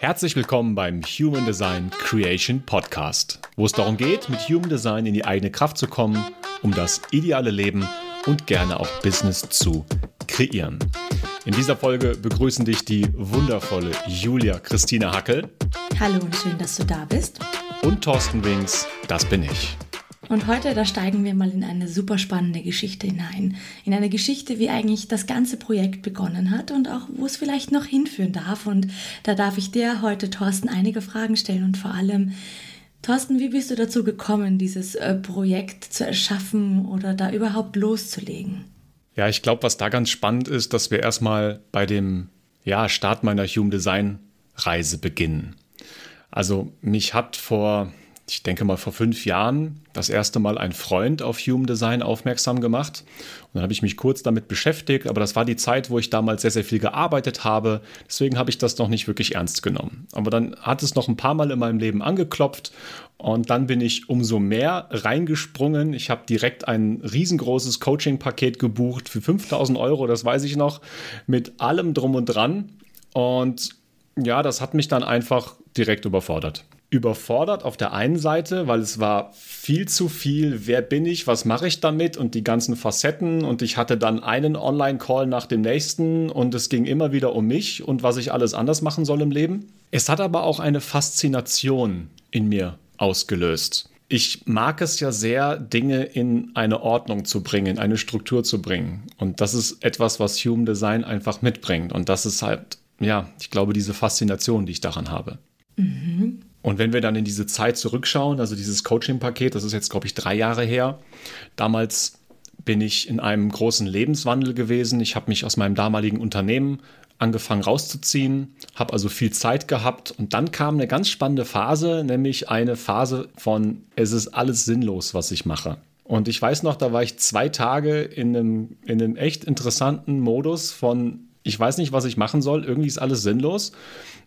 Herzlich willkommen beim Human Design Creation Podcast, wo es darum geht, mit Human Design in die eigene Kraft zu kommen, um das ideale Leben und gerne auch Business zu kreieren. In dieser Folge begrüßen dich die wundervolle Julia Christine Hackel. Hallo und schön, dass du da bist. Und Thorsten Wings, das bin ich. Und heute, da steigen wir mal in eine super spannende Geschichte hinein. In eine Geschichte, wie eigentlich das ganze Projekt begonnen hat und auch, wo es vielleicht noch hinführen darf. Und da darf ich dir heute, Thorsten, einige Fragen stellen und vor allem, Thorsten, wie bist du dazu gekommen, dieses äh, Projekt zu erschaffen oder da überhaupt loszulegen? Ja, ich glaube, was da ganz spannend ist, dass wir erstmal bei dem ja, Start meiner Human Design Reise beginnen. Also mich hat vor ich denke mal vor fünf Jahren das erste Mal ein Freund auf Human Design aufmerksam gemacht. Und dann habe ich mich kurz damit beschäftigt, aber das war die Zeit, wo ich damals sehr, sehr viel gearbeitet habe. Deswegen habe ich das noch nicht wirklich ernst genommen. Aber dann hat es noch ein paar Mal in meinem Leben angeklopft und dann bin ich umso mehr reingesprungen. Ich habe direkt ein riesengroßes Coaching-Paket gebucht für 5000 Euro, das weiß ich noch, mit allem drum und dran. Und ja, das hat mich dann einfach direkt überfordert überfordert auf der einen Seite, weil es war viel zu viel, wer bin ich, was mache ich damit und die ganzen Facetten und ich hatte dann einen Online-Call nach dem nächsten und es ging immer wieder um mich und was ich alles anders machen soll im Leben. Es hat aber auch eine Faszination in mir ausgelöst. Ich mag es ja sehr, Dinge in eine Ordnung zu bringen, eine Struktur zu bringen. Und das ist etwas, was Human Design einfach mitbringt. Und das ist halt, ja, ich glaube, diese Faszination, die ich daran habe. Mhm. Und wenn wir dann in diese Zeit zurückschauen, also dieses Coaching-Paket, das ist jetzt, glaube ich, drei Jahre her. Damals bin ich in einem großen Lebenswandel gewesen. Ich habe mich aus meinem damaligen Unternehmen angefangen rauszuziehen, habe also viel Zeit gehabt und dann kam eine ganz spannende Phase, nämlich eine Phase von es ist alles sinnlos, was ich mache. Und ich weiß noch, da war ich zwei Tage in einem, in einem echt interessanten Modus von ich weiß nicht, was ich machen soll, irgendwie ist alles sinnlos.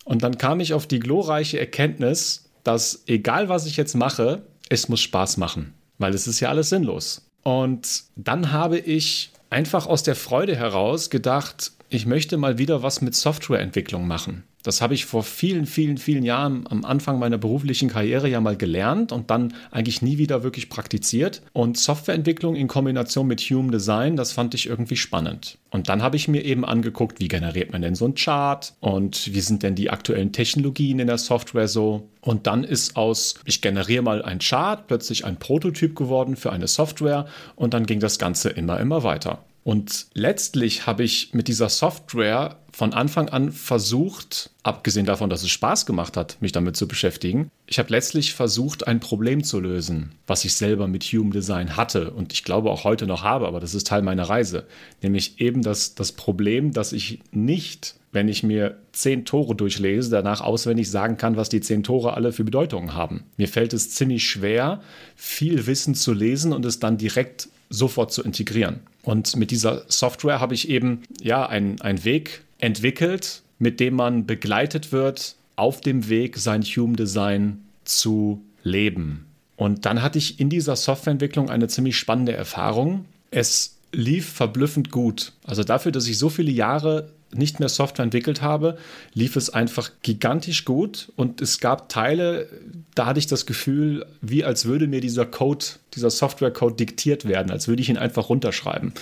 Und dann kam ich auf die glorreiche Erkenntnis, dass egal was ich jetzt mache, es muss Spaß machen, weil es ist ja alles sinnlos. Und dann habe ich einfach aus der Freude heraus gedacht, ich möchte mal wieder was mit Softwareentwicklung machen. Das habe ich vor vielen, vielen, vielen Jahren am Anfang meiner beruflichen Karriere ja mal gelernt und dann eigentlich nie wieder wirklich praktiziert. Und Softwareentwicklung in Kombination mit Human Design, das fand ich irgendwie spannend. Und dann habe ich mir eben angeguckt, wie generiert man denn so einen Chart und wie sind denn die aktuellen Technologien in der Software so. Und dann ist aus, ich generiere mal einen Chart, plötzlich ein Prototyp geworden für eine Software und dann ging das Ganze immer, immer weiter. Und letztlich habe ich mit dieser Software von Anfang an versucht, abgesehen davon, dass es Spaß gemacht hat, mich damit zu beschäftigen, ich habe letztlich versucht, ein Problem zu lösen, was ich selber mit Human Design hatte und ich glaube auch heute noch habe, aber das ist Teil meiner Reise. Nämlich eben das, das Problem, dass ich nicht, wenn ich mir zehn Tore durchlese, danach auswendig sagen kann, was die zehn Tore alle für Bedeutungen haben. Mir fällt es ziemlich schwer, viel Wissen zu lesen und es dann direkt sofort zu integrieren. Und mit dieser Software habe ich eben ja einen Weg entwickelt, mit dem man begleitet wird, auf dem Weg sein Human Design zu leben. Und dann hatte ich in dieser Softwareentwicklung eine ziemlich spannende Erfahrung. Es lief verblüffend gut. Also dafür, dass ich so viele Jahre nicht mehr Software entwickelt habe, lief es einfach gigantisch gut und es gab Teile, da hatte ich das Gefühl, wie als würde mir dieser Code, dieser Software-Code diktiert werden, als würde ich ihn einfach runterschreiben.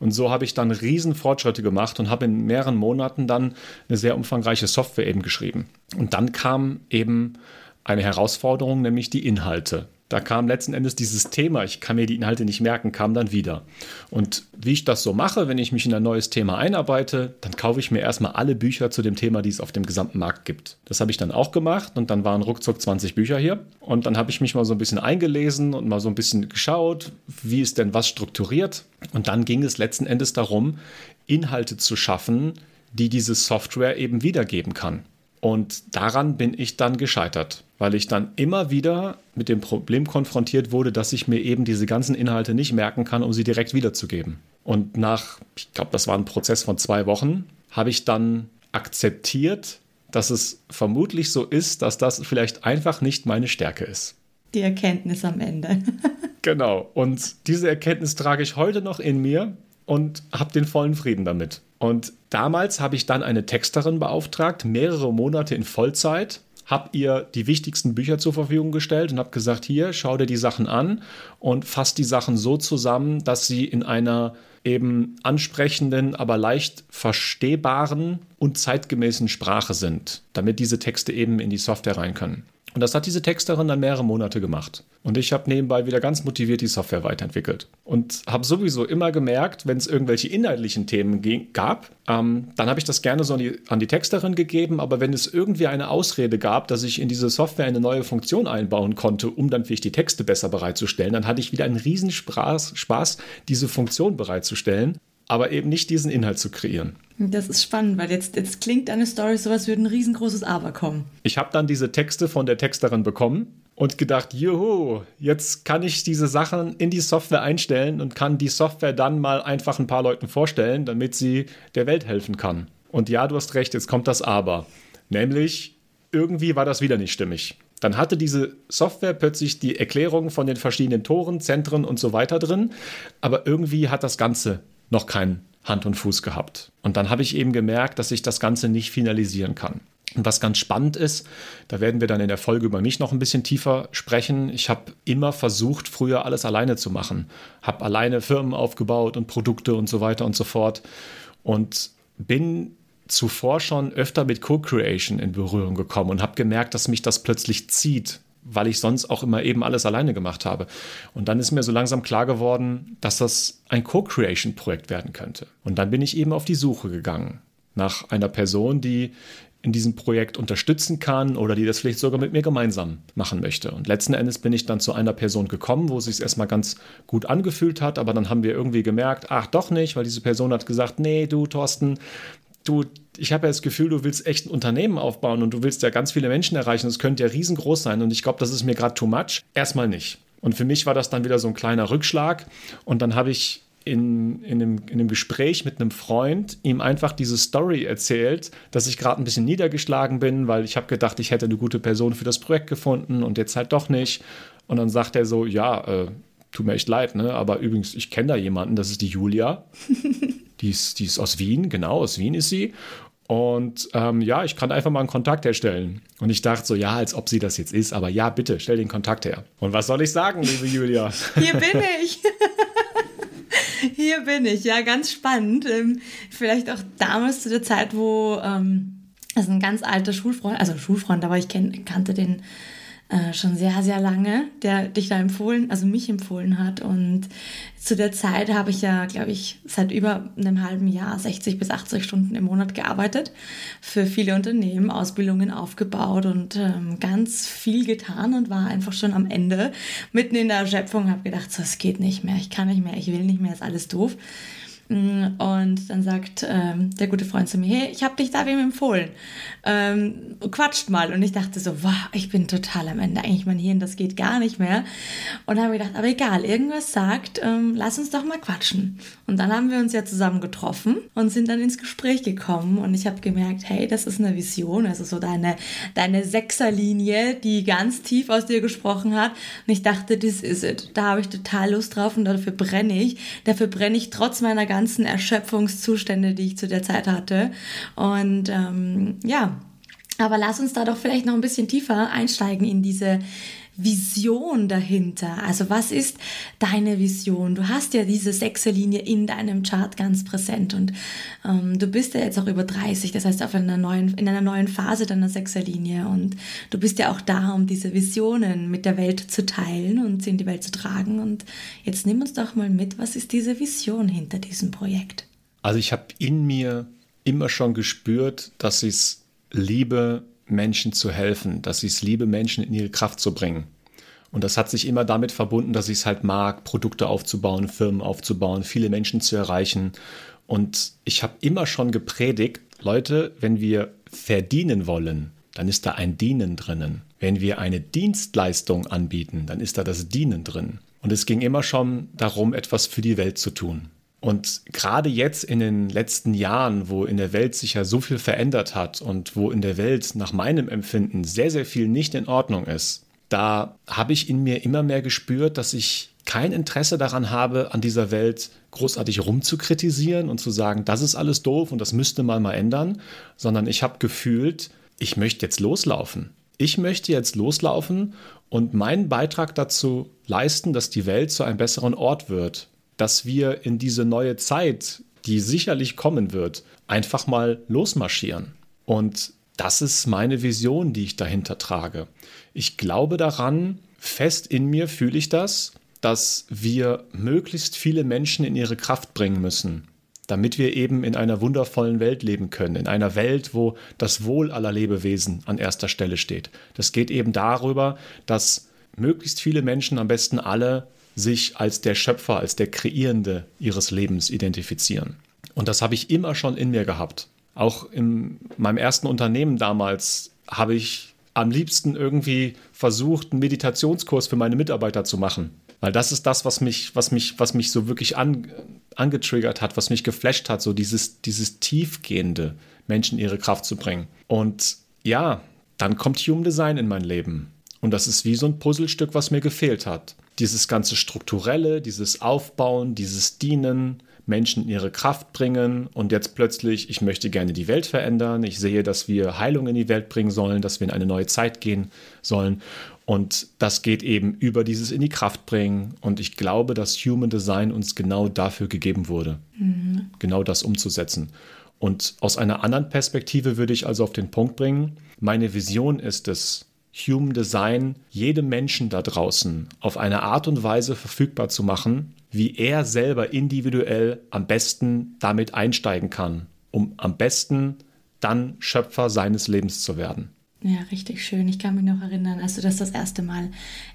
Und so habe ich dann riesen Fortschritte gemacht und habe in mehreren Monaten dann eine sehr umfangreiche Software eben geschrieben. Und dann kam eben eine Herausforderung, nämlich die Inhalte da kam letzten Endes dieses Thema, ich kann mir die Inhalte nicht merken, kam dann wieder. Und wie ich das so mache, wenn ich mich in ein neues Thema einarbeite, dann kaufe ich mir erstmal alle Bücher zu dem Thema, die es auf dem gesamten Markt gibt. Das habe ich dann auch gemacht und dann waren ruckzuck 20 Bücher hier. Und dann habe ich mich mal so ein bisschen eingelesen und mal so ein bisschen geschaut, wie ist denn was strukturiert. Und dann ging es letzten Endes darum, Inhalte zu schaffen, die diese Software eben wiedergeben kann. Und daran bin ich dann gescheitert, weil ich dann immer wieder mit dem Problem konfrontiert wurde, dass ich mir eben diese ganzen Inhalte nicht merken kann, um sie direkt wiederzugeben. Und nach, ich glaube, das war ein Prozess von zwei Wochen, habe ich dann akzeptiert, dass es vermutlich so ist, dass das vielleicht einfach nicht meine Stärke ist. Die Erkenntnis am Ende. genau. Und diese Erkenntnis trage ich heute noch in mir und habe den vollen Frieden damit. Und damals habe ich dann eine Texterin beauftragt, mehrere Monate in Vollzeit, habe ihr die wichtigsten Bücher zur Verfügung gestellt und habe gesagt, hier, schau dir die Sachen an und fass die Sachen so zusammen, dass sie in einer eben ansprechenden, aber leicht verstehbaren und zeitgemäßen Sprache sind, damit diese Texte eben in die Software rein können. Und das hat diese Texterin dann mehrere Monate gemacht. Und ich habe nebenbei wieder ganz motiviert die Software weiterentwickelt. Und habe sowieso immer gemerkt, wenn es irgendwelche inhaltlichen Themen ging, gab, ähm, dann habe ich das gerne so an die, an die Texterin gegeben. Aber wenn es irgendwie eine Ausrede gab, dass ich in diese Software eine neue Funktion einbauen konnte, um dann vielleicht die Texte besser bereitzustellen, dann hatte ich wieder einen Riesenspaß, Spaß, diese Funktion bereitzustellen aber eben nicht diesen Inhalt zu kreieren. Das ist spannend, weil jetzt, jetzt klingt deine Story so, als würde ein riesengroßes Aber kommen. Ich habe dann diese Texte von der Texterin bekommen und gedacht, juhu, jetzt kann ich diese Sachen in die Software einstellen und kann die Software dann mal einfach ein paar Leuten vorstellen, damit sie der Welt helfen kann. Und ja, du hast recht, jetzt kommt das Aber. Nämlich, irgendwie war das wieder nicht stimmig. Dann hatte diese Software plötzlich die Erklärung von den verschiedenen Toren, Zentren und so weiter drin, aber irgendwie hat das Ganze noch kein Hand und Fuß gehabt. Und dann habe ich eben gemerkt, dass ich das Ganze nicht finalisieren kann. Und was ganz spannend ist, da werden wir dann in der Folge über mich noch ein bisschen tiefer sprechen. Ich habe immer versucht, früher alles alleine zu machen. Habe alleine Firmen aufgebaut und Produkte und so weiter und so fort. Und bin zuvor schon öfter mit Co-Creation in Berührung gekommen und habe gemerkt, dass mich das plötzlich zieht, weil ich sonst auch immer eben alles alleine gemacht habe. Und dann ist mir so langsam klar geworden, dass das ein Co-Creation-Projekt werden könnte. Und dann bin ich eben auf die Suche gegangen nach einer Person, die in diesem Projekt unterstützen kann oder die das vielleicht sogar mit mir gemeinsam machen möchte. Und letzten Endes bin ich dann zu einer Person gekommen, wo es sich erstmal ganz gut angefühlt hat, aber dann haben wir irgendwie gemerkt, ach doch nicht, weil diese Person hat gesagt, nee, du Thorsten, du, ich habe ja das Gefühl, du willst echt ein Unternehmen aufbauen und du willst ja ganz viele Menschen erreichen. Das könnte ja riesengroß sein und ich glaube, das ist mir gerade too much. Erstmal nicht. Und für mich war das dann wieder so ein kleiner Rückschlag. Und dann habe ich in, in, einem, in einem Gespräch mit einem Freund ihm einfach diese Story erzählt, dass ich gerade ein bisschen niedergeschlagen bin, weil ich habe gedacht, ich hätte eine gute Person für das Projekt gefunden und jetzt halt doch nicht. Und dann sagt er so, ja, äh, tut mir echt leid, ne? Aber übrigens, ich kenne da jemanden, das ist die Julia. Die ist, die ist aus Wien, genau, aus Wien ist sie. Und ähm, ja, ich kann einfach mal einen Kontakt herstellen. Und ich dachte so, ja, als ob sie das jetzt ist, aber ja, bitte, stell den Kontakt her. Und was soll ich sagen, liebe Julia? Hier bin ich. Hier bin ich, ja, ganz spannend. Ähm, vielleicht auch damals zu der Zeit, wo, ähm, also ein ganz alter Schulfreund, also Schulfreund, aber ich kenn, kannte den äh, schon sehr, sehr lange, der dich da empfohlen, also mich empfohlen hat. Und zu der Zeit habe ich ja, glaube ich, seit über einem halben Jahr 60 bis 80 Stunden im Monat gearbeitet, für viele Unternehmen, Ausbildungen aufgebaut und ähm, ganz viel getan und war einfach schon am Ende, mitten in der Erschöpfung, habe gedacht, so, es geht nicht mehr, ich kann nicht mehr, ich will nicht mehr, ist alles doof. Und dann sagt ähm, der gute Freund zu mir, hey, ich habe dich da wem empfohlen. Ähm, quatscht mal. Und ich dachte so, wow, ich bin total am Ende. Eigentlich mein Hirn, das geht gar nicht mehr. Und habe gedacht, aber egal, irgendwas sagt, ähm, lass uns doch mal quatschen. Und dann haben wir uns ja zusammen getroffen und sind dann ins Gespräch gekommen. Und ich habe gemerkt, hey, das ist eine Vision. Also so deine, deine Sechserlinie, die ganz tief aus dir gesprochen hat. Und ich dachte, this is it. Da habe ich total Lust drauf und dafür brenne ich. Dafür brenne ich trotz meiner ganzen ganzen Erschöpfungszustände, die ich zu der Zeit hatte. Und ähm, ja, aber lass uns da doch vielleicht noch ein bisschen tiefer einsteigen in diese Vision dahinter. Also was ist deine Vision? Du hast ja diese Sechserlinie in deinem Chart ganz präsent und ähm, du bist ja jetzt auch über 30, das heißt auf einer neuen, in einer neuen Phase deiner Sechserlinie und du bist ja auch da, um diese Visionen mit der Welt zu teilen und sie in die Welt zu tragen. Und jetzt nimm uns doch mal mit, was ist diese Vision hinter diesem Projekt? Also ich habe in mir immer schon gespürt, dass ich es liebe, Menschen zu helfen, dass ich es liebe, Menschen in ihre Kraft zu bringen. Und das hat sich immer damit verbunden, dass ich es halt mag, Produkte aufzubauen, Firmen aufzubauen, viele Menschen zu erreichen. Und ich habe immer schon gepredigt, Leute, wenn wir verdienen wollen, dann ist da ein Dienen drinnen. Wenn wir eine Dienstleistung anbieten, dann ist da das Dienen drin. Und es ging immer schon darum, etwas für die Welt zu tun. Und gerade jetzt in den letzten Jahren, wo in der Welt sich ja so viel verändert hat und wo in der Welt nach meinem Empfinden sehr, sehr viel nicht in Ordnung ist, da habe ich in mir immer mehr gespürt, dass ich kein Interesse daran habe, an dieser Welt großartig rumzukritisieren und zu sagen, das ist alles doof und das müsste man mal ändern, sondern ich habe gefühlt, ich möchte jetzt loslaufen. Ich möchte jetzt loslaufen und meinen Beitrag dazu leisten, dass die Welt zu einem besseren Ort wird, dass wir in diese neue Zeit, die sicherlich kommen wird, einfach mal losmarschieren. Und das ist meine Vision, die ich dahinter trage. Ich glaube daran, fest in mir fühle ich das, dass wir möglichst viele Menschen in ihre Kraft bringen müssen, damit wir eben in einer wundervollen Welt leben können, in einer Welt, wo das Wohl aller Lebewesen an erster Stelle steht. Das geht eben darüber, dass möglichst viele Menschen, am besten alle, sich als der Schöpfer, als der Kreierende ihres Lebens identifizieren. Und das habe ich immer schon in mir gehabt. Auch in meinem ersten Unternehmen damals habe ich am liebsten irgendwie versucht, einen Meditationskurs für meine Mitarbeiter zu machen. Weil das ist das, was mich, was mich, was mich so wirklich an, angetriggert hat, was mich geflasht hat, so dieses, dieses tiefgehende, Menschen ihre Kraft zu bringen. Und ja, dann kommt Human Design in mein Leben. Und das ist wie so ein Puzzlestück, was mir gefehlt hat. Dieses ganze Strukturelle, dieses Aufbauen, dieses Dienen, Menschen in ihre Kraft bringen und jetzt plötzlich, ich möchte gerne die Welt verändern, ich sehe, dass wir Heilung in die Welt bringen sollen, dass wir in eine neue Zeit gehen sollen und das geht eben über dieses in die Kraft bringen. Und ich glaube, dass Human Design uns genau dafür gegeben wurde, mhm. genau das umzusetzen. Und aus einer anderen Perspektive würde ich also auf den Punkt bringen, meine Vision ist es, Human Design jedem Menschen da draußen auf eine Art und Weise verfügbar zu machen, wie er selber individuell am besten damit einsteigen kann, um am besten dann Schöpfer seines Lebens zu werden. Ja, richtig schön. Ich kann mich noch erinnern, als du das das erste Mal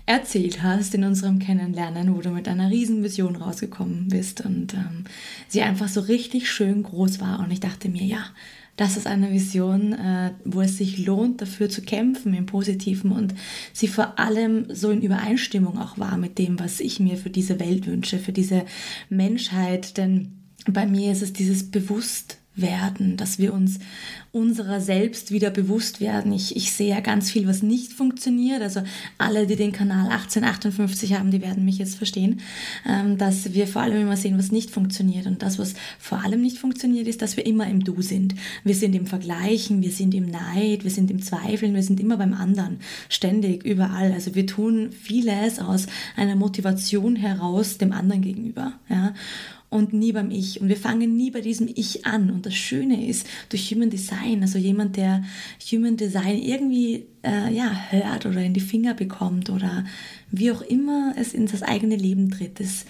erzählt hast in unserem Kennenlernen, wo du mit einer riesen Vision rausgekommen bist und ähm, sie einfach so richtig schön groß war. Und ich dachte mir, ja, das ist eine Vision, äh, wo es sich lohnt, dafür zu kämpfen im Positiven und sie vor allem so in Übereinstimmung auch war mit dem, was ich mir für diese Welt wünsche, für diese Menschheit. Denn bei mir ist es dieses Bewusstsein werden, dass wir uns unserer selbst wieder bewusst werden. Ich, ich sehe ja ganz viel, was nicht funktioniert. Also alle, die den Kanal 1858 haben, die werden mich jetzt verstehen, ähm, dass wir vor allem immer sehen, was nicht funktioniert. Und das, was vor allem nicht funktioniert, ist, dass wir immer im Du sind. Wir sind im Vergleichen, wir sind im Neid, wir sind im Zweifeln, wir sind immer beim anderen, ständig, überall. Also wir tun vieles aus einer Motivation heraus dem anderen gegenüber. Ja? Und nie beim Ich. Und wir fangen nie bei diesem Ich an. Und das Schöne ist, durch Human Design, also jemand, der Human Design irgendwie äh, ja, hört oder in die Finger bekommt oder wie auch immer es in das eigene Leben tritt es,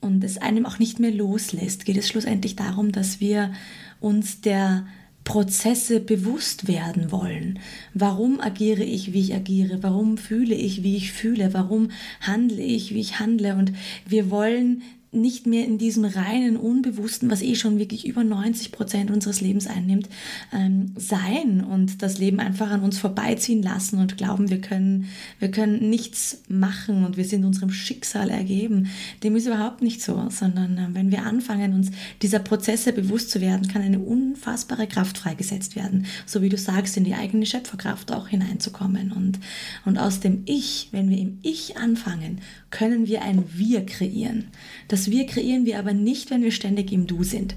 und es einem auch nicht mehr loslässt, geht es schlussendlich darum, dass wir uns der Prozesse bewusst werden wollen. Warum agiere ich, wie ich agiere? Warum fühle ich, wie ich fühle? Warum handle ich, wie ich handle? Und wir wollen nicht mehr in diesem reinen Unbewussten, was eh schon wirklich über 90 Prozent unseres Lebens einnimmt, ähm, sein und das Leben einfach an uns vorbeiziehen lassen und glauben, wir können, wir können nichts machen und wir sind unserem Schicksal ergeben. Dem ist überhaupt nicht so, sondern äh, wenn wir anfangen, uns dieser Prozesse bewusst zu werden, kann eine unfassbare Kraft freigesetzt werden, so wie du sagst, in die eigene Schöpferkraft auch hineinzukommen. Und, und aus dem Ich, wenn wir im Ich anfangen, können wir ein Wir kreieren. Das Wir kreieren wir aber nicht, wenn wir ständig im Du sind.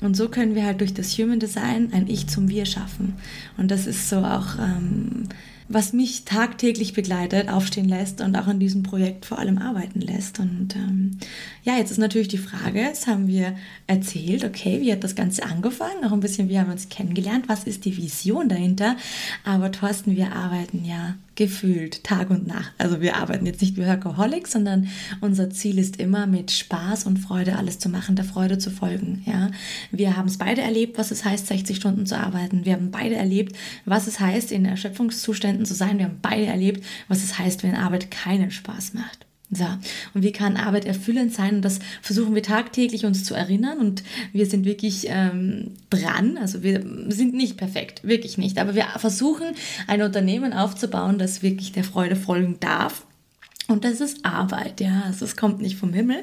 Und so können wir halt durch das Human Design ein Ich zum Wir schaffen. Und das ist so auch, ähm, was mich tagtäglich begleitet, aufstehen lässt und auch an diesem Projekt vor allem arbeiten lässt. Und ähm, ja, jetzt ist natürlich die Frage, jetzt haben wir erzählt, okay, wie hat das Ganze angefangen, auch ein bisschen, wie haben wir uns kennengelernt, was ist die Vision dahinter. Aber Thorsten, wir arbeiten ja gefühlt Tag und Nacht. Also wir arbeiten jetzt nicht wie Workaholics, sondern unser Ziel ist immer mit Spaß und Freude alles zu machen, der Freude zu folgen. Ja, wir haben es beide erlebt, was es heißt, 60 Stunden zu arbeiten. Wir haben beide erlebt, was es heißt, in Erschöpfungszuständen zu sein. Wir haben beide erlebt, was es heißt, wenn Arbeit keinen Spaß macht. So, und wie kann Arbeit erfüllend sein? Und das versuchen wir tagtäglich uns zu erinnern und wir sind wirklich ähm, dran. Also wir sind nicht perfekt, wirklich nicht. Aber wir versuchen ein Unternehmen aufzubauen, das wirklich der Freude folgen darf. Und das ist Arbeit, ja, also es kommt nicht vom Himmel.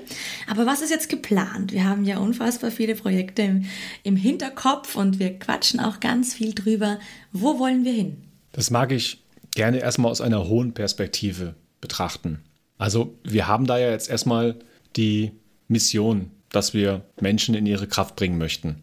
Aber was ist jetzt geplant? Wir haben ja unfassbar viele Projekte im, im Hinterkopf und wir quatschen auch ganz viel drüber. Wo wollen wir hin? Das mag ich gerne erstmal aus einer hohen Perspektive betrachten. Also wir haben da ja jetzt erstmal die Mission, dass wir Menschen in ihre Kraft bringen möchten.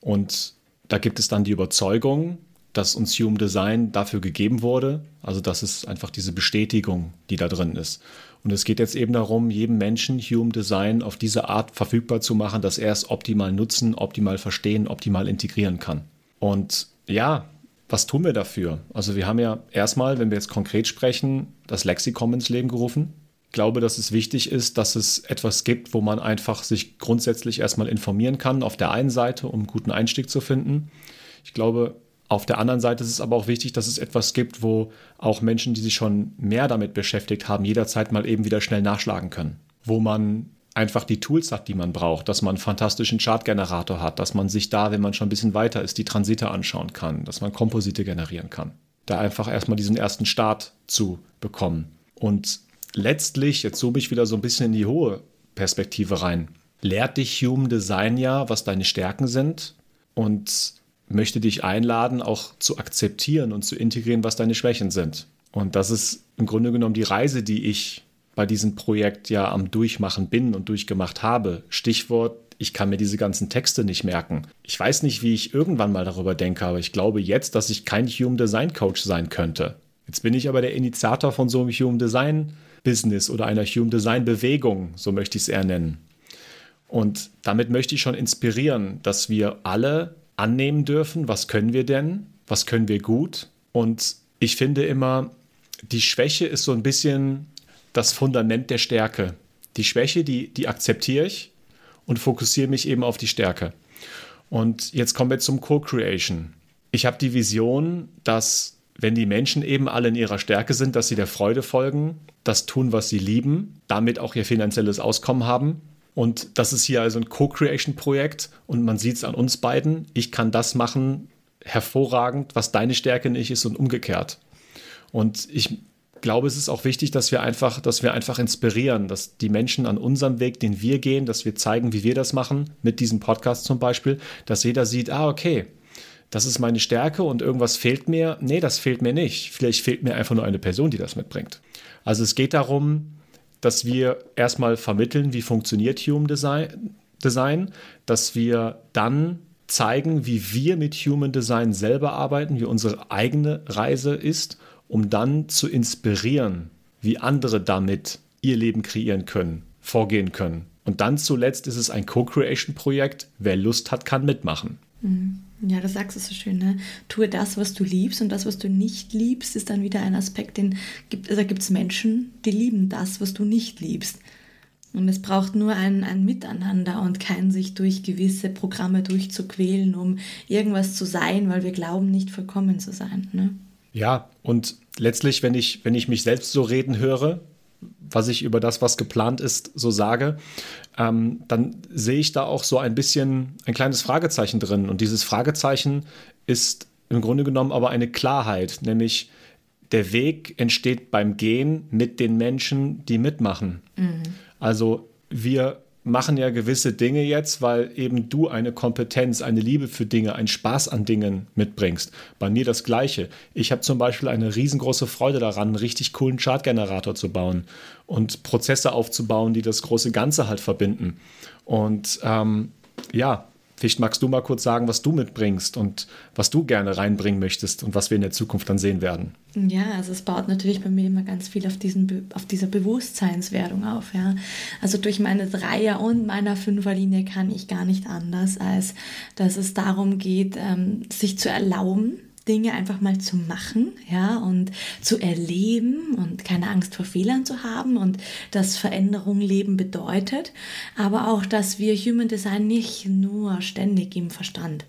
Und da gibt es dann die Überzeugung, dass uns Human Design dafür gegeben wurde. Also das ist einfach diese Bestätigung, die da drin ist. Und es geht jetzt eben darum, jedem Menschen Human Design auf diese Art verfügbar zu machen, dass er es optimal nutzen, optimal verstehen, optimal integrieren kann. Und ja, was tun wir dafür? Also wir haben ja erstmal, wenn wir jetzt konkret sprechen, das Lexikon ins Leben gerufen. Ich glaube, dass es wichtig ist, dass es etwas gibt, wo man einfach sich grundsätzlich erstmal informieren kann, auf der einen Seite, um einen guten Einstieg zu finden. Ich glaube, auf der anderen Seite ist es aber auch wichtig, dass es etwas gibt, wo auch Menschen, die sich schon mehr damit beschäftigt haben, jederzeit mal eben wieder schnell nachschlagen können. Wo man einfach die Tools hat, die man braucht, dass man einen fantastischen Chartgenerator hat, dass man sich da, wenn man schon ein bisschen weiter ist, die Transite anschauen kann, dass man Komposite generieren kann. Da einfach erstmal diesen ersten Start zu bekommen. Und letztlich, jetzt zoome ich wieder so ein bisschen in die hohe Perspektive rein, lehrt dich Human Design ja, was deine Stärken sind und möchte dich einladen, auch zu akzeptieren und zu integrieren, was deine Schwächen sind. Und das ist im Grunde genommen die Reise, die ich bei diesem Projekt ja am Durchmachen bin und durchgemacht habe. Stichwort, ich kann mir diese ganzen Texte nicht merken. Ich weiß nicht, wie ich irgendwann mal darüber denke, aber ich glaube jetzt, dass ich kein Human Design Coach sein könnte. Jetzt bin ich aber der Initiator von so einem Human Design Business oder einer Human Design Bewegung, so möchte ich es eher nennen. Und damit möchte ich schon inspirieren, dass wir alle annehmen dürfen, was können wir denn, was können wir gut. Und ich finde immer, die Schwäche ist so ein bisschen das Fundament der Stärke. Die Schwäche, die, die akzeptiere ich und fokussiere mich eben auf die Stärke. Und jetzt kommen wir zum Co-Creation. Ich habe die Vision, dass wenn die Menschen eben alle in ihrer Stärke sind, dass sie der Freude folgen, das tun, was sie lieben, damit auch ihr finanzielles Auskommen haben und das ist hier also ein Co-Creation-Projekt und man sieht es an uns beiden. Ich kann das machen, hervorragend, was deine Stärke nicht ist und umgekehrt. Und ich glaube, es ist auch wichtig, dass wir einfach, dass wir einfach inspirieren, dass die Menschen an unserem Weg, den wir gehen, dass wir zeigen, wie wir das machen, mit diesem Podcast zum Beispiel, dass jeder sieht, ah, okay, das ist meine Stärke und irgendwas fehlt mir. Nee, das fehlt mir nicht. Vielleicht fehlt mir einfach nur eine Person, die das mitbringt. Also es geht darum, dass wir erstmal vermitteln, wie funktioniert Human Design, Design, dass wir dann zeigen, wie wir mit Human Design selber arbeiten, wie unsere eigene Reise ist, um dann zu inspirieren, wie andere damit ihr Leben kreieren können, vorgehen können. Und dann zuletzt ist es ein Co-Creation-Projekt. Wer Lust hat, kann mitmachen. Mhm. Ja, das sagst du so schön, ne? Tue das, was du liebst und das, was du nicht liebst, ist dann wieder ein Aspekt, den gibt, also gibt es Menschen, die lieben das, was du nicht liebst. Und es braucht nur ein, ein Miteinander und kein sich durch gewisse Programme durchzuquälen, um irgendwas zu sein, weil wir glauben, nicht vollkommen zu sein. Ne? Ja, und letztlich, wenn ich, wenn ich mich selbst so reden höre, was ich über das, was geplant ist, so sage, ähm, dann sehe ich da auch so ein bisschen ein kleines Fragezeichen drin. Und dieses Fragezeichen ist im Grunde genommen aber eine Klarheit, nämlich der Weg entsteht beim Gehen mit den Menschen, die mitmachen. Mhm. Also wir machen ja gewisse Dinge jetzt, weil eben du eine Kompetenz, eine Liebe für Dinge, einen Spaß an Dingen mitbringst. Bei mir das Gleiche. Ich habe zum Beispiel eine riesengroße Freude daran, einen richtig coolen Chartgenerator zu bauen und Prozesse aufzubauen, die das große Ganze halt verbinden. Und ähm, ja, Vielleicht magst du mal kurz sagen, was du mitbringst und was du gerne reinbringen möchtest und was wir in der Zukunft dann sehen werden. Ja, also es baut natürlich bei mir immer ganz viel auf, diesen, auf dieser Bewusstseinswerdung auf. Ja. Also durch meine Dreier- und meiner Fünferlinie kann ich gar nicht anders, als dass es darum geht, ähm, sich zu erlauben, Dinge einfach mal zu machen, ja, und zu erleben und keine Angst vor Fehlern zu haben und dass Veränderung Leben bedeutet, aber auch, dass wir Human Design nicht nur ständig im Verstand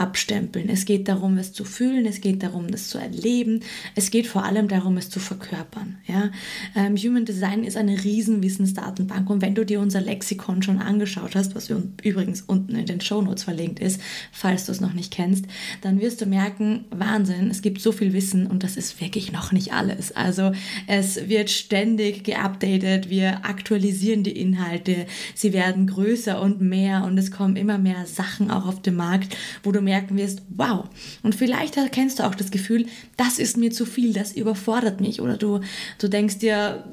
abstempeln. Es geht darum, es zu fühlen, es geht darum, es zu erleben, es geht vor allem darum, es zu verkörpern. Ja? Ähm, Human Design ist eine riesen Wissensdatenbank und wenn du dir unser Lexikon schon angeschaut hast, was übrigens unten in den Show Notes verlinkt ist, falls du es noch nicht kennst, dann wirst du merken, Wahnsinn, es gibt so viel Wissen und das ist wirklich noch nicht alles. Also es wird ständig geupdatet, wir aktualisieren die Inhalte, sie werden größer und mehr und es kommen immer mehr Sachen auch auf den Markt, wo du merken wirst, wow. Und vielleicht erkennst du auch das Gefühl, das ist mir zu viel, das überfordert mich. Oder du, du denkst dir,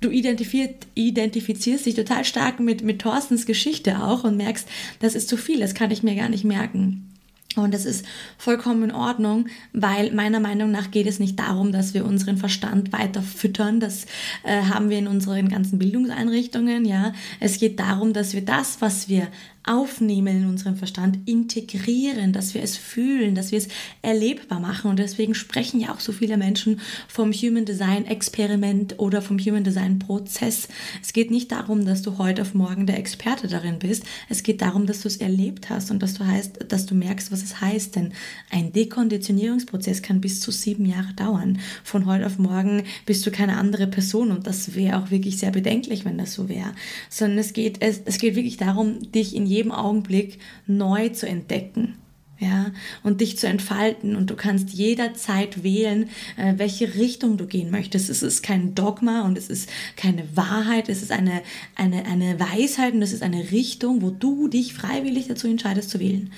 du identifizierst dich total stark mit, mit Thorstens Geschichte auch und merkst, das ist zu viel, das kann ich mir gar nicht merken. Und das ist vollkommen in Ordnung, weil meiner Meinung nach geht es nicht darum, dass wir unseren Verstand weiter füttern. Das äh, haben wir in unseren ganzen Bildungseinrichtungen. Ja, es geht darum, dass wir das, was wir aufnehmen in unserem Verstand, integrieren, dass wir es fühlen, dass wir es erlebbar machen. Und deswegen sprechen ja auch so viele Menschen vom Human Design Experiment oder vom Human Design Prozess. Es geht nicht darum, dass du heute auf morgen der Experte darin bist. Es geht darum, dass du es erlebt hast und dass du heißt, dass du merkst, was es heißt. Denn ein Dekonditionierungsprozess kann bis zu sieben Jahre dauern. Von heute auf morgen bist du keine andere Person und das wäre auch wirklich sehr bedenklich, wenn das so wäre. Sondern es geht, es, es geht wirklich darum, dich in jedem Augenblick neu zu entdecken. Ja, und dich zu entfalten und du kannst jederzeit wählen, äh, welche Richtung du gehen möchtest. Es ist kein Dogma und es ist keine Wahrheit, es ist eine, eine, eine Weisheit und es ist eine Richtung, wo du dich freiwillig dazu entscheidest zu wählen.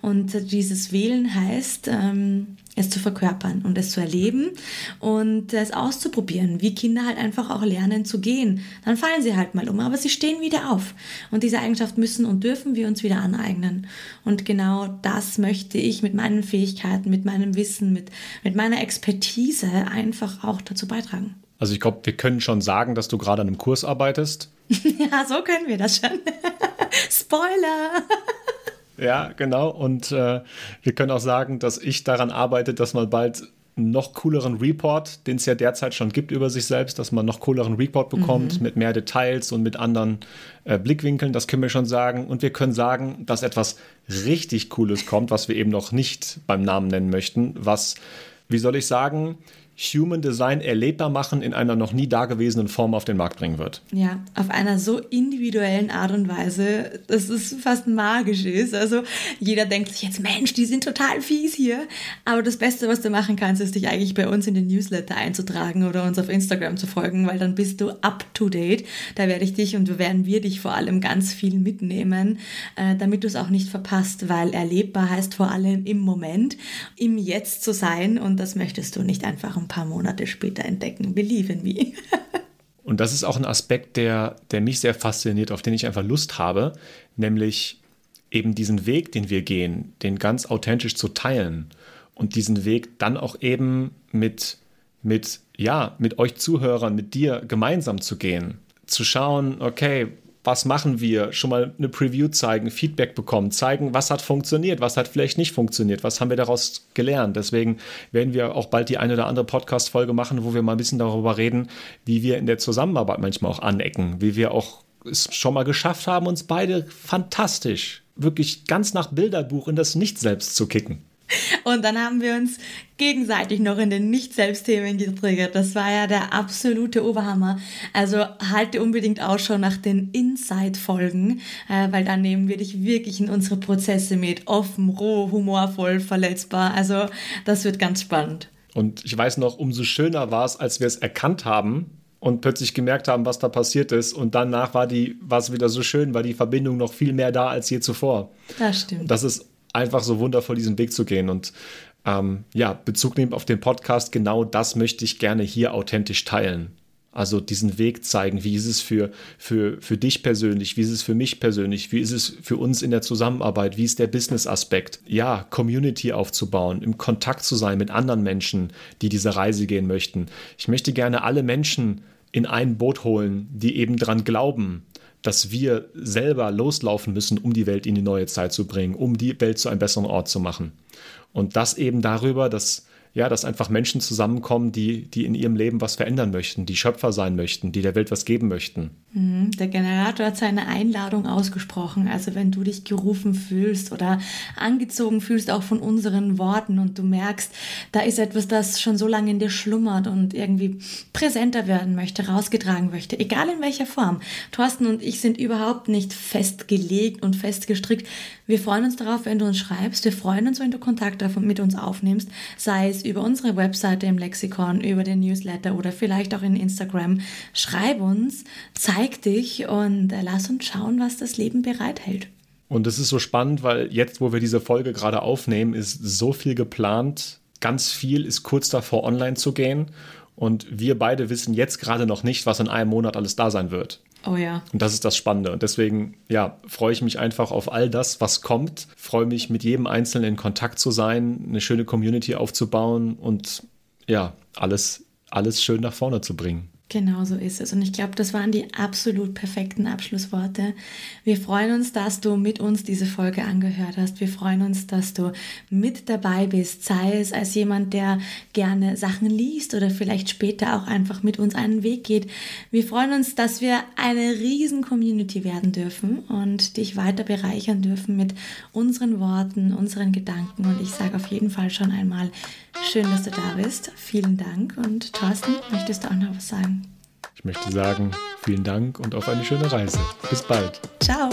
Und dieses Wählen heißt, ähm, es zu verkörpern und es zu erleben und es auszuprobieren, wie Kinder halt einfach auch lernen zu gehen. Dann fallen sie halt mal um, aber sie stehen wieder auf. Und diese Eigenschaft müssen und dürfen wir uns wieder aneignen. Und genau das möchte ich mit meinen Fähigkeiten, mit meinem Wissen, mit, mit meiner Expertise einfach auch dazu beitragen. Also ich glaube, wir können schon sagen, dass du gerade an einem Kurs arbeitest. ja, so können wir das schon. Spoiler! Ja, genau. Und äh, wir können auch sagen, dass ich daran arbeite, dass man bald einen noch cooleren Report, den es ja derzeit schon gibt über sich selbst, dass man noch cooleren Report bekommt mhm. mit mehr Details und mit anderen äh, Blickwinkeln, das können wir schon sagen. Und wir können sagen, dass etwas richtig Cooles kommt, was wir eben noch nicht beim Namen nennen möchten, was, wie soll ich sagen, Human Design erlebbar machen in einer noch nie dagewesenen Form auf den Markt bringen wird. Ja, auf einer so individuellen Art und Weise, dass es fast magisch ist. Also jeder denkt sich jetzt, Mensch, die sind total fies hier. Aber das Beste, was du machen kannst, ist dich eigentlich bei uns in den Newsletter einzutragen oder uns auf Instagram zu folgen, weil dann bist du up to date. Da werde ich dich und werden wir dich vor allem ganz viel mitnehmen, äh, damit du es auch nicht verpasst, weil erlebbar heißt vor allem im Moment, im Jetzt zu sein und das möchtest du nicht einfach ein paar Monate später entdecken. Believe in me. Und das ist auch ein Aspekt, der, der mich sehr fasziniert, auf den ich einfach Lust habe, nämlich eben diesen Weg, den wir gehen, den ganz authentisch zu teilen und diesen Weg dann auch eben mit, mit, ja, mit euch Zuhörern, mit dir gemeinsam zu gehen. Zu schauen, okay, was machen wir, schon mal eine Preview zeigen, Feedback bekommen, zeigen, was hat funktioniert, was hat vielleicht nicht funktioniert, was haben wir daraus gelernt. Deswegen werden wir auch bald die eine oder andere Podcast-Folge machen, wo wir mal ein bisschen darüber reden, wie wir in der Zusammenarbeit manchmal auch anecken, wie wir auch es schon mal geschafft haben, uns beide fantastisch, wirklich ganz nach Bilderbuch in das Nicht-Selbst zu kicken. Und dann haben wir uns gegenseitig noch in den Nicht-Selbst-Themen getriggert. Das war ja der absolute Oberhammer. Also halte unbedingt Ausschau nach den Inside-Folgen, äh, weil dann nehmen wir dich wirklich in unsere Prozesse mit. Offen, roh, humorvoll, verletzbar. Also das wird ganz spannend. Und ich weiß noch, umso schöner war es, als wir es erkannt haben, und plötzlich gemerkt haben, was da passiert ist. Und danach war die, war es wieder so schön, war die Verbindung noch viel mehr da als je zuvor. Das stimmt. Das ist einfach so wundervoll, diesen Weg zu gehen. Und ähm, ja, Bezug nehmen auf den Podcast, genau das möchte ich gerne hier authentisch teilen. Also diesen Weg zeigen, wie ist es für, für, für dich persönlich, wie ist es für mich persönlich, wie ist es für uns in der Zusammenarbeit, wie ist der Business-Aspekt. Ja, Community aufzubauen, im Kontakt zu sein mit anderen Menschen, die diese Reise gehen möchten. Ich möchte gerne alle Menschen in ein Boot holen, die eben dran glauben, dass wir selber loslaufen müssen, um die Welt in die neue Zeit zu bringen, um die Welt zu einem besseren Ort zu machen. Und das eben darüber, dass ja, dass einfach Menschen zusammenkommen, die, die in ihrem Leben was verändern möchten, die Schöpfer sein möchten, die der Welt was geben möchten. Mhm. Der Generator hat seine Einladung ausgesprochen. Also wenn du dich gerufen fühlst oder angezogen fühlst, auch von unseren Worten und du merkst, da ist etwas, das schon so lange in dir schlummert und irgendwie präsenter werden möchte, rausgetragen möchte, egal in welcher Form. Thorsten und ich sind überhaupt nicht festgelegt und festgestrickt. Wir freuen uns darauf, wenn du uns schreibst. Wir freuen uns, wenn du Kontakt mit uns aufnimmst, sei es über unsere Webseite im Lexikon, über den Newsletter oder vielleicht auch in Instagram. Schreib uns, zeig dich und äh, lass uns schauen, was das Leben bereithält. Und es ist so spannend, weil jetzt, wo wir diese Folge gerade aufnehmen, ist so viel geplant. Ganz viel ist kurz davor, online zu gehen. Und wir beide wissen jetzt gerade noch nicht, was in einem Monat alles da sein wird. Oh ja. Und das ist das Spannende. Und deswegen, ja, freue ich mich einfach auf all das, was kommt. Freue mich, mit jedem Einzelnen in Kontakt zu sein, eine schöne Community aufzubauen und ja, alles, alles schön nach vorne zu bringen. Genau so ist es. Und ich glaube, das waren die absolut perfekten Abschlussworte. Wir freuen uns, dass du mit uns diese Folge angehört hast. Wir freuen uns, dass du mit dabei bist, sei es als jemand, der gerne Sachen liest oder vielleicht später auch einfach mit uns einen Weg geht. Wir freuen uns, dass wir eine riesen Community werden dürfen und dich weiter bereichern dürfen mit unseren Worten, unseren Gedanken. Und ich sage auf jeden Fall schon einmal, schön, dass du da bist. Vielen Dank. Und Thorsten, möchtest du auch noch was sagen? Ich möchte sagen, vielen Dank und auf eine schöne Reise. Bis bald. Ciao.